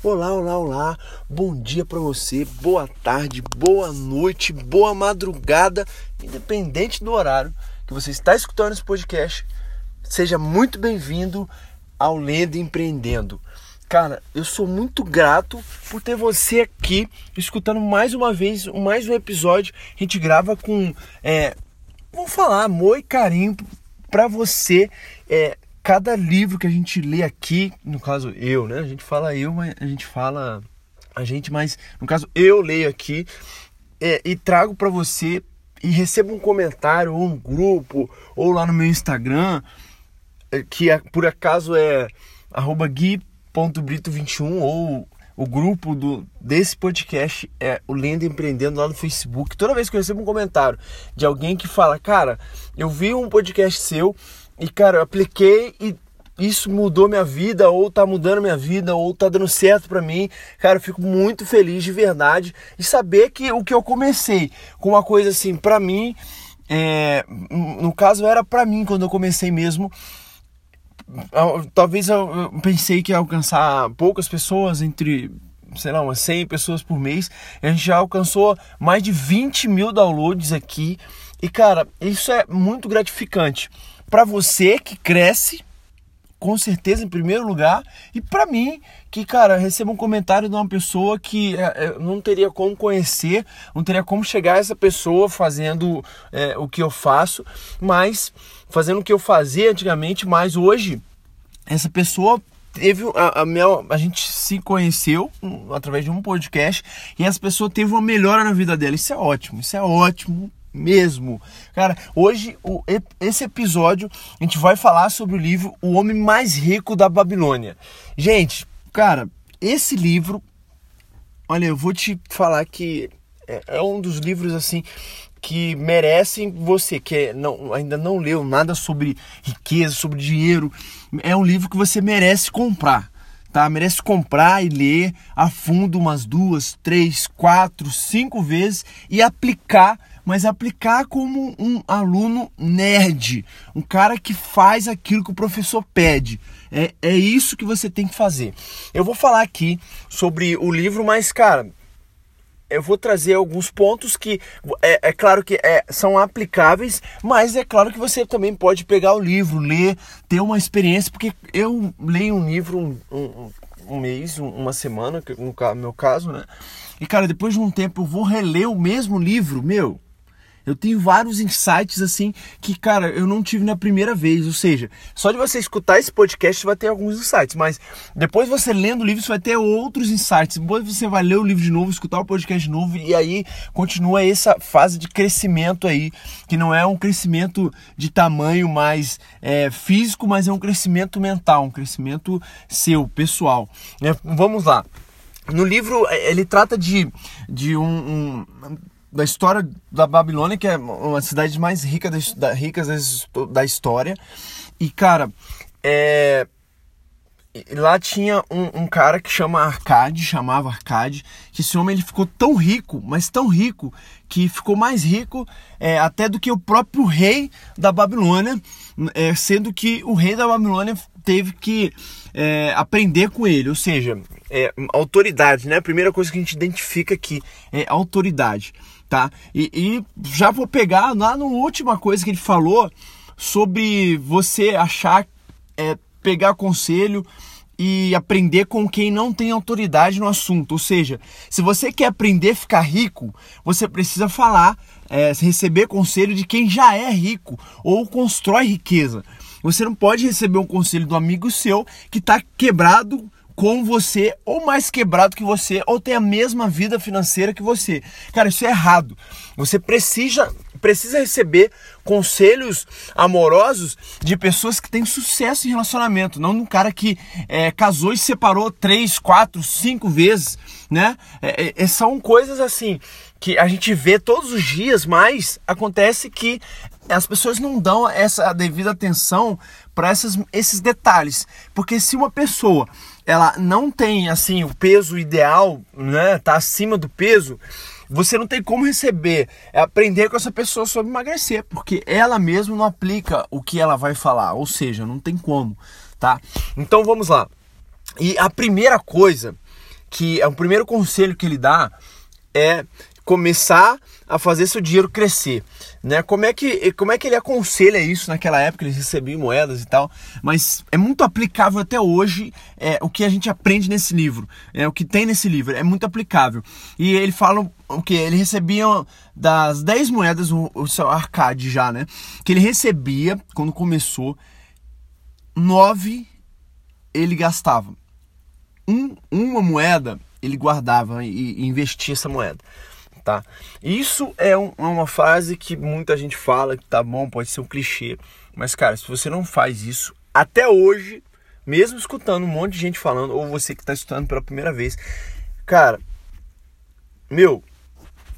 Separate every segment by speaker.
Speaker 1: Olá, olá, olá. Bom dia para você, boa tarde, boa noite, boa madrugada, independente do horário que você está escutando esse podcast. Seja muito bem-vindo ao Lendo Empreendendo. Cara, eu sou muito grato por ter você aqui escutando mais uma vez, mais um episódio. A gente grava com, é, vamos falar, amor e carinho para você. É, cada livro que a gente lê aqui, no caso eu, né? A gente fala eu, mas a gente fala a gente, mas no caso eu leio aqui é, e trago para você e recebo um comentário ou um grupo ou lá no meu Instagram é, que é, por acaso é gui.brito21 ou o grupo do, desse podcast é o Lenda Empreendendo lá no Facebook. Toda vez que eu recebo um comentário de alguém que fala, cara, eu vi um podcast seu e, cara, eu apliquei e isso mudou minha vida, ou tá mudando minha vida, ou tá dando certo para mim. Cara, eu fico muito feliz de verdade e saber que o que eu comecei com uma coisa assim, para mim, é, no caso era para mim quando eu comecei mesmo. Talvez eu pensei que ia alcançar poucas pessoas, entre sei lá, umas 100 pessoas por mês. A gente já alcançou mais de 20 mil downloads aqui. E cara, isso é muito gratificante para você que cresce, com certeza em primeiro lugar, e para mim que, cara, recebo um comentário de uma pessoa que é, é, não teria como conhecer, não teria como chegar a essa pessoa fazendo é, o que eu faço, mas fazendo o que eu fazia antigamente, mas hoje essa pessoa teve a, a, minha, a gente se conheceu através de um podcast e essa pessoa teve uma melhora na vida dela. Isso é ótimo, isso é ótimo mesmo. Cara, hoje o, esse episódio a gente vai falar sobre o livro O Homem Mais Rico da Babilônia. Gente, cara, esse livro, olha, eu vou te falar que é, é um dos livros assim que merecem você que é, não, ainda não leu nada sobre riqueza, sobre dinheiro. É um livro que você merece comprar. Tá? Merece comprar e ler a fundo umas duas, três, quatro, cinco vezes e aplicar mas aplicar como um aluno nerd, um cara que faz aquilo que o professor pede. É, é isso que você tem que fazer. Eu vou falar aqui sobre o livro, mas, cara, eu vou trazer alguns pontos que é, é claro que é, são aplicáveis, mas é claro que você também pode pegar o livro, ler, ter uma experiência, porque eu leio um livro um, um, um mês, uma semana, no meu caso, né? E cara, depois de um tempo eu vou reler o mesmo livro, meu. Eu tenho vários insights assim que, cara, eu não tive na primeira vez. Ou seja, só de você escutar esse podcast vai ter alguns insights, mas depois você lendo o livro você vai ter outros insights. Depois você vai ler o livro de novo, escutar o podcast de novo e aí continua essa fase de crescimento aí, que não é um crescimento de tamanho mais é, físico, mas é um crescimento mental, um crescimento seu, pessoal. É, vamos lá. No livro, ele trata de, de um, um da história da Babilônia, que é uma das cidades mais ricas da, ricas da história. E, cara, é, lá tinha um, um, cara que chama Arcade, chamava Arcade, que esse homem ele ficou tão rico, mas tão rico, que ficou mais rico é, até do que o próprio rei da Babilônia, é, sendo que o rei da Babilônia teve que é, aprender com ele, ou seja, é, autoridade, né? A primeira coisa que a gente identifica aqui é autoridade tá? E, e já vou pegar lá na última coisa que ele falou sobre você achar, é, pegar conselho e aprender com quem não tem autoridade no assunto. Ou seja, se você quer aprender a ficar rico, você precisa falar, é, receber conselho de quem já é rico ou constrói riqueza. Você não pode receber um conselho do amigo seu que está quebrado com você, ou mais quebrado que você, ou tem a mesma vida financeira que você. Cara, isso é errado. Você precisa, precisa receber conselhos amorosos de pessoas que têm sucesso em relacionamento, não de um cara que é, casou e separou três, quatro, cinco vezes, né? É, é, são coisas assim que a gente vê todos os dias, mas acontece que as pessoas não dão essa devida atenção para esses detalhes, porque se uma pessoa ela não tem assim o peso ideal, né? Tá acima do peso, você não tem como receber, é aprender com essa pessoa sobre emagrecer, porque ela mesma não aplica o que ela vai falar, ou seja, não tem como, tá? Então vamos lá. E a primeira coisa que é o primeiro conselho que ele dá é começar a fazer seu dinheiro crescer, né? Como é que como é que ele aconselha isso naquela época eles recebiam moedas e tal, mas é muito aplicável até hoje é, o que a gente aprende nesse livro, é o que tem nesse livro é muito aplicável e ele fala o que ele recebia das 10 moedas o, o seu arcade já, né? Que ele recebia quando começou nove ele gastava um, uma moeda ele guardava e, e investia essa moeda tá? Isso é, um, é uma frase que muita gente fala que tá bom, pode ser um clichê, mas cara, se você não faz isso até hoje, mesmo escutando um monte de gente falando, ou você que está escutando pela primeira vez, cara, meu,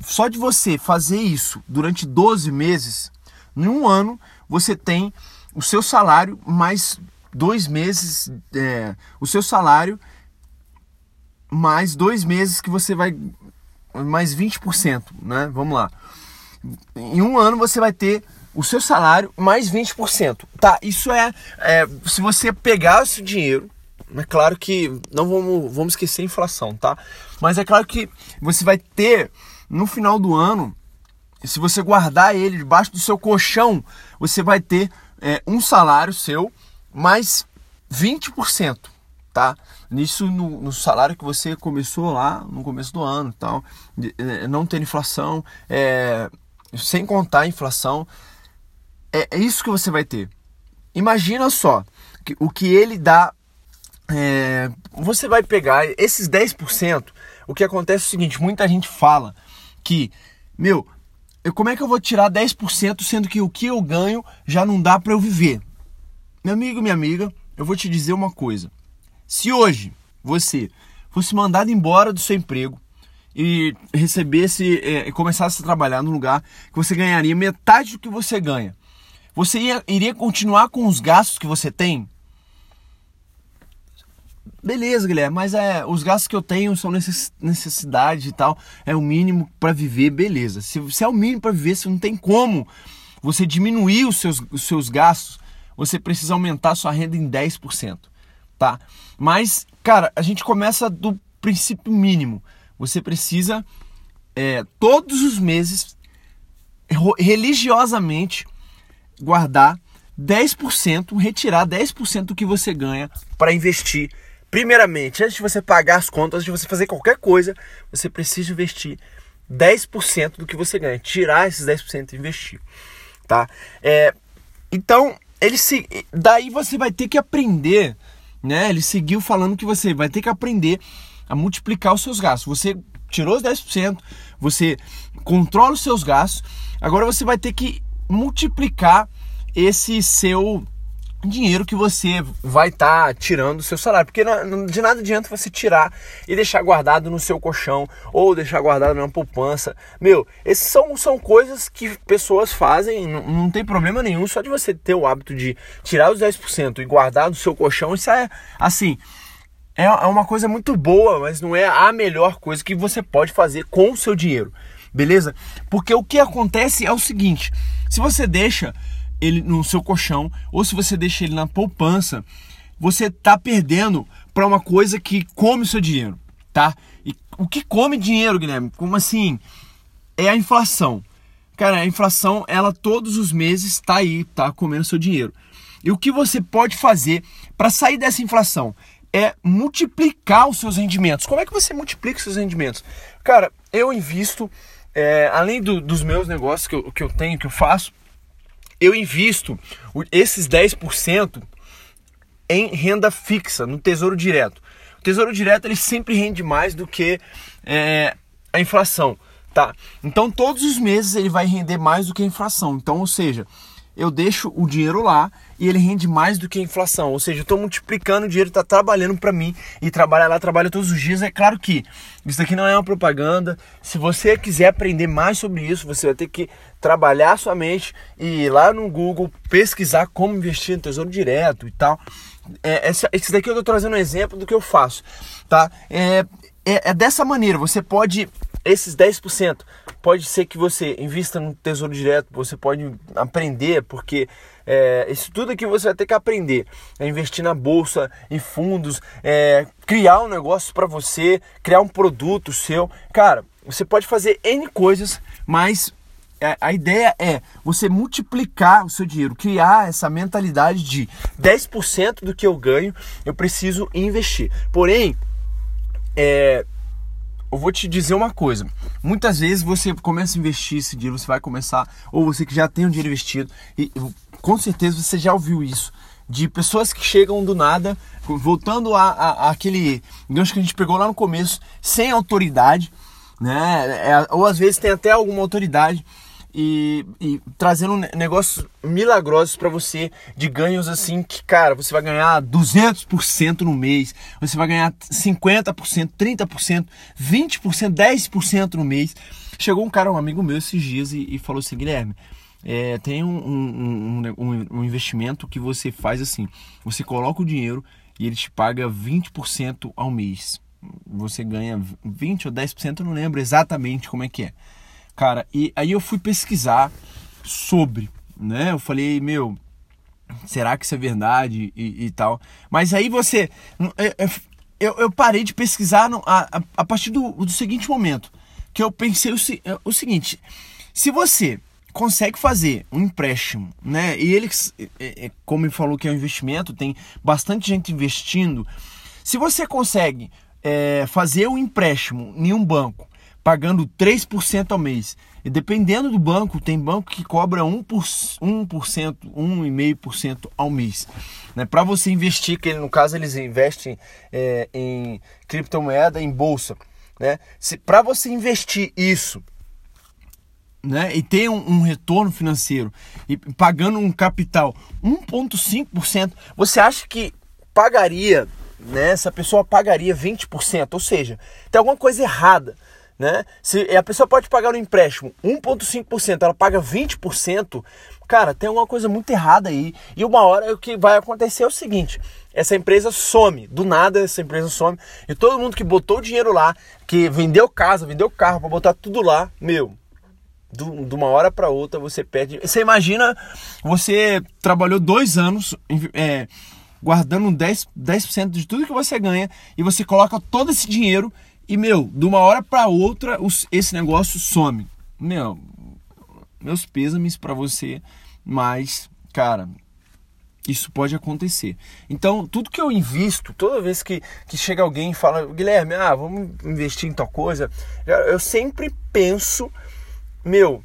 Speaker 1: só de você fazer isso durante 12 meses, em um ano você tem o seu salário mais dois meses, é, o seu salário mais dois meses que você vai mais 20%, né? Vamos lá. Em um ano você vai ter o seu salário mais 20%. Tá, isso é, é se você pegar esse dinheiro, é claro que não vamos, vamos esquecer a inflação, tá? Mas é claro que você vai ter no final do ano, se você guardar ele debaixo do seu colchão, você vai ter é, um salário seu mais 20% tá? Nisso no, no, salário que você começou lá no começo do ano, tal, é, não ter inflação, é, sem contar a inflação, é, é, isso que você vai ter. Imagina só que, o que ele dá. É, você vai pegar esses 10%. O que acontece é o seguinte: muita gente fala que, meu, eu, como é que eu vou tirar 10% sendo que o que eu ganho já não dá para eu viver? Meu amigo, minha amiga, eu vou te dizer uma coisa. Se hoje você fosse mandado embora do seu emprego e recebesse é, e começasse a trabalhar num lugar que você ganharia metade do que você ganha, você ia, iria continuar com os gastos que você tem? Beleza, Guilherme, mas é, os gastos que eu tenho são necessidade e tal, é o mínimo para viver, beleza. Se, se é o mínimo para viver, se não tem como você diminuir os seus, os seus gastos, você precisa aumentar sua renda em 10% tá? Mas, cara, a gente começa do princípio mínimo. Você precisa, é, todos os meses, religiosamente, guardar 10%, retirar 10% do que você ganha para investir. Primeiramente, antes de você pagar as contas, antes de você fazer qualquer coisa, você precisa investir 10% do que você ganha. Tirar esses 10% e investir. Tá? É, então, ele se, daí você vai ter que aprender né? Ele seguiu falando que você vai ter que aprender a multiplicar os seus gastos. Você tirou os 10%, você controla os seus gastos, agora você vai ter que multiplicar esse seu dinheiro que você vai estar tá tirando do seu salário. Porque de nada adianta você tirar e deixar guardado no seu colchão ou deixar guardado na poupança. Meu, esses são, são coisas que pessoas fazem, não, não tem problema nenhum, só de você ter o hábito de tirar os 10% e guardar no seu colchão, isso é assim. É, é uma coisa muito boa, mas não é a melhor coisa que você pode fazer com o seu dinheiro, beleza? Porque o que acontece é o seguinte: se você deixa ele no seu colchão ou se você deixa ele na poupança, você está perdendo para uma coisa que come o seu dinheiro, tá? E o que come dinheiro, Guilherme? Como assim? É a inflação. Cara, a inflação, ela todos os meses está aí, tá comendo seu dinheiro. E o que você pode fazer para sair dessa inflação é multiplicar os seus rendimentos. Como é que você multiplica os seus rendimentos? Cara, eu invisto, é, além do, dos meus negócios que eu, que eu tenho, que eu faço, eu invisto esses 10% em renda fixa, no Tesouro Direto. O Tesouro Direto ele sempre rende mais do que é, a inflação, tá? Então todos os meses ele vai render mais do que a inflação. Então, ou seja, eu deixo o dinheiro lá e ele rende mais do que a inflação. Ou seja, eu estou multiplicando o dinheiro, está trabalhando para mim e trabalhar lá, trabalha todos os dias. É claro que isso aqui não é uma propaganda. Se você quiser aprender mais sobre isso, você vai ter que trabalhar sua mente e ir lá no Google pesquisar como investir no Tesouro Direto e tal. É, esse, esse daqui eu estou trazendo um exemplo do que eu faço, tá? É, é, é dessa maneira, você pode esses 10% pode ser que você invista no Tesouro Direto, você pode aprender, porque é, isso tudo aqui você vai ter que aprender. É investir na bolsa, em fundos, é, criar um negócio para você, criar um produto seu. Cara, você pode fazer N coisas, mas a ideia é você multiplicar o seu dinheiro, criar essa mentalidade de 10% do que eu ganho, eu preciso investir. Porém, é, eu vou te dizer uma coisa. Muitas vezes você começa a investir esse dinheiro, você vai começar, ou você que já tem um dinheiro investido, e com certeza você já ouviu isso. De pessoas que chegam do nada, voltando a, a, aquele gancho que a gente pegou lá no começo, sem autoridade, né? É, ou às vezes tem até alguma autoridade, e, e trazendo negócios milagrosos para você de ganhos assim que, cara, você vai ganhar 200% no mês, você vai ganhar 50%, 30%, 20%, 10% no mês. Chegou um cara, um amigo meu esses dias e, e falou assim: Guilherme, é, tem um, um, um, um, investimento que você faz assim: você coloca o dinheiro e ele te paga 20% ao mês. Você ganha 20 ou 10%, eu não lembro exatamente como é que é. Cara, e aí eu fui pesquisar sobre, né? Eu falei, meu, será que isso é verdade e, e tal? Mas aí você. Eu, eu parei de pesquisar a, a partir do, do seguinte momento. Que eu pensei o, o seguinte: se você consegue fazer um empréstimo, né? E ele, como ele falou que é um investimento, tem bastante gente investindo. Se você consegue é, fazer um empréstimo em um banco pagando 3% ao mês. E dependendo do banco, tem banco que cobra 1%, 1% 1,5% ao mês. Né? Para você investir, que no caso eles investem é, em criptomoeda, em bolsa. Né? Para você investir isso né, e ter um, um, retorno financeiro e pagando um capital 1,5%, você acha que pagaria, né, essa pessoa pagaria 20%? Ou seja, tem alguma coisa errada né? Se a pessoa pode pagar um empréstimo 1,5%, ela paga 20%, cara, tem alguma coisa muito errada aí. E uma hora o que vai acontecer é o seguinte: essa empresa some, do nada essa empresa some, e todo mundo que botou o dinheiro lá, que vendeu casa, vendeu carro para botar tudo lá, meu, de uma hora para outra você perde. Você imagina, você trabalhou dois anos é, guardando 10%, 10 de tudo que você ganha e você coloca todo esse dinheiro e, meu, de uma hora para outra, os, esse negócio some. Meu, meus pêsames para você, mas, cara, isso pode acontecer. Então, tudo que eu invisto, toda vez que, que chega alguém e fala, Guilherme, ah, vamos investir em tal coisa, eu sempre penso, meu,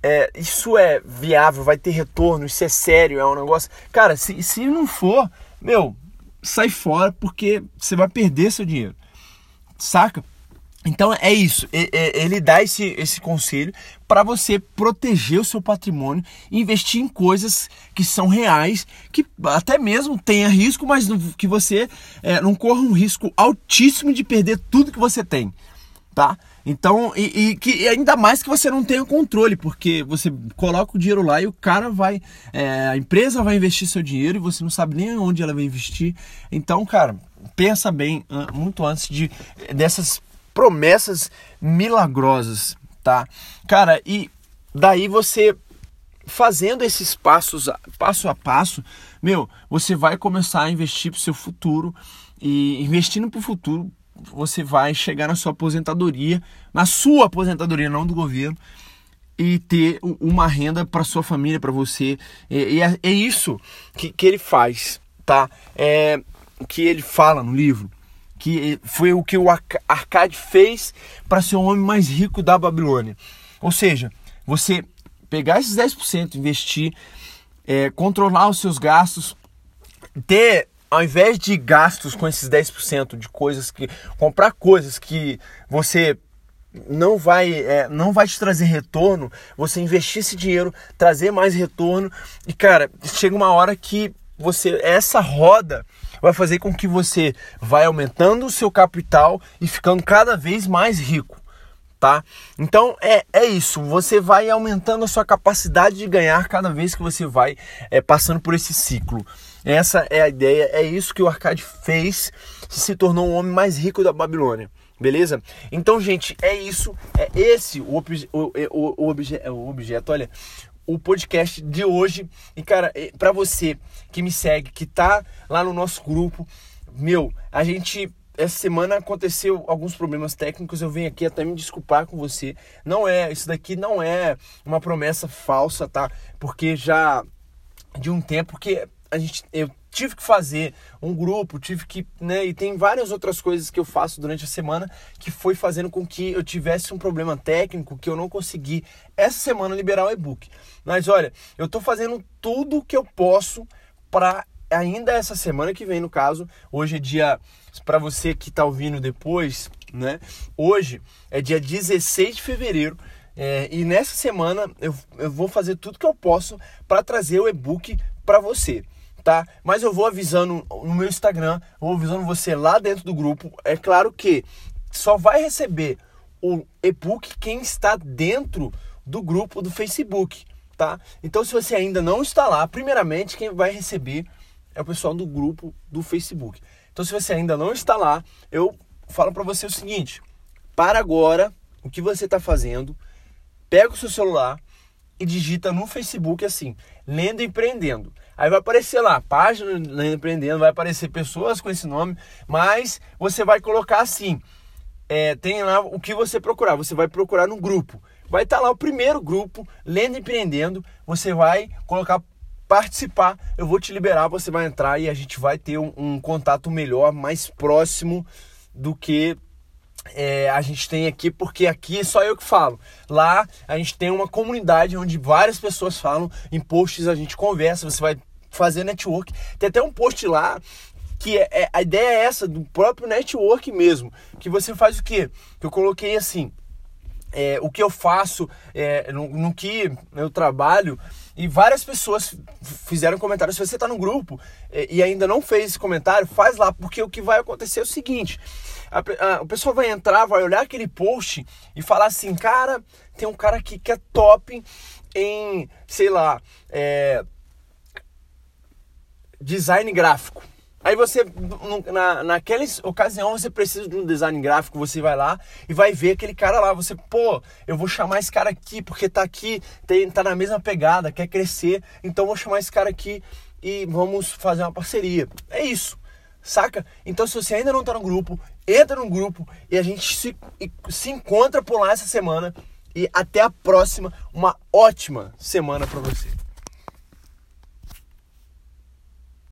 Speaker 1: é, isso é viável, vai ter retorno, isso é sério, é um negócio. Cara, se, se não for, meu, sai fora porque você vai perder seu dinheiro. Saca? Então é isso, ele dá esse, esse conselho para você proteger o seu patrimônio, investir em coisas que são reais, que até mesmo tenha risco, mas que você é, não corra um risco altíssimo de perder tudo que você tem, tá? Então, e, e, que ainda mais que você não tenha controle, porque você coloca o dinheiro lá e o cara vai, é, a empresa vai investir seu dinheiro e você não sabe nem onde ela vai investir. Então, cara, pensa bem muito antes de dessas promessas milagrosas, tá? Cara, e daí você fazendo esses passos passo a passo, meu, você vai começar a investir para o seu futuro e investindo para o futuro, você vai chegar na sua aposentadoria, na sua aposentadoria, não do governo, e ter uma renda para sua família, para você. E, é, é, isso que, que ele faz, tá? É, que ele fala no livro, que foi o que o Arcade fez para ser o homem mais rico da Babilônia. Ou seja, você pegar esses 10%, investir, é, controlar os seus gastos, ter, ao invés de gastos com esses 10% de coisas que. comprar coisas que você não vai é, não vai te trazer retorno, você investir esse dinheiro, trazer mais retorno e cara, chega uma hora que você essa roda vai fazer com que você vai aumentando o seu capital e ficando cada vez mais rico, tá? Então é, é isso, você vai aumentando a sua capacidade de ganhar cada vez que você vai é, passando por esse ciclo. Essa é a ideia, é isso que o Arcade fez, se tornou o homem mais rico da Babilônia. Beleza? Então, gente, é isso. É esse o, obje, o, o, o, obje, o objeto. Olha, o podcast de hoje. E cara, para você que me segue, que tá lá no nosso grupo, meu, a gente essa semana aconteceu alguns problemas técnicos, eu venho aqui até me desculpar com você. Não é, isso daqui não é uma promessa falsa, tá? Porque já de um tempo que a gente eu tive que fazer um grupo, tive que, né, e tem várias outras coisas que eu faço durante a semana que foi fazendo com que eu tivesse um problema técnico que eu não consegui essa semana liberar o e-book. Mas olha, eu tô fazendo tudo que eu posso para ainda essa semana que vem, no caso, hoje é dia para você que está ouvindo depois, né? Hoje é dia 16 de fevereiro. É, e nessa semana eu, eu vou fazer tudo que eu posso para trazer o e-book para você, tá? Mas eu vou avisando no meu Instagram, vou avisando você lá dentro do grupo. É claro que só vai receber o e-book quem está dentro do grupo do Facebook, tá? Então se você ainda não está lá, primeiramente quem vai receber é o pessoal do grupo do Facebook. Então, se você ainda não está lá, eu falo para você o seguinte: para agora o que você está fazendo, pega o seu celular e digita no Facebook assim, Lendo Empreendendo. Aí vai aparecer lá, página Lendo Empreendendo, vai aparecer pessoas com esse nome, mas você vai colocar assim, é, tem lá o que você procurar, você vai procurar no grupo. Vai estar tá lá o primeiro grupo, Lendo Empreendendo, você vai colocar participar, eu vou te liberar, você vai entrar e a gente vai ter um, um contato melhor, mais próximo do que é, a gente tem aqui, porque aqui é só eu que falo. Lá a gente tem uma comunidade onde várias pessoas falam, em posts a gente conversa, você vai fazer network. Tem até um post lá que é, é, a ideia é essa, do próprio network mesmo. Que você faz o quê? Que eu coloquei assim, é, o que eu faço, é, no, no, que eu trabalho, e várias pessoas fizeram comentários. Se você está no grupo é, e ainda não fez esse comentário, faz lá, porque o que vai acontecer é o seguinte: a, a, o pessoal vai entrar, vai olhar aquele post e falar assim, cara, tem um cara aqui que é top em, sei lá, é, design gráfico. Aí você, na, naquela ocasião, você precisa de um design gráfico, você vai lá e vai ver aquele cara lá. Você, pô, eu vou chamar esse cara aqui porque tá aqui, tem, tá na mesma pegada, quer crescer, então vou chamar esse cara aqui e vamos fazer uma parceria. É isso, saca? Então se você ainda não tá no grupo, entra no grupo e a gente se, se encontra por lá essa semana. E até a próxima, uma ótima semana para você.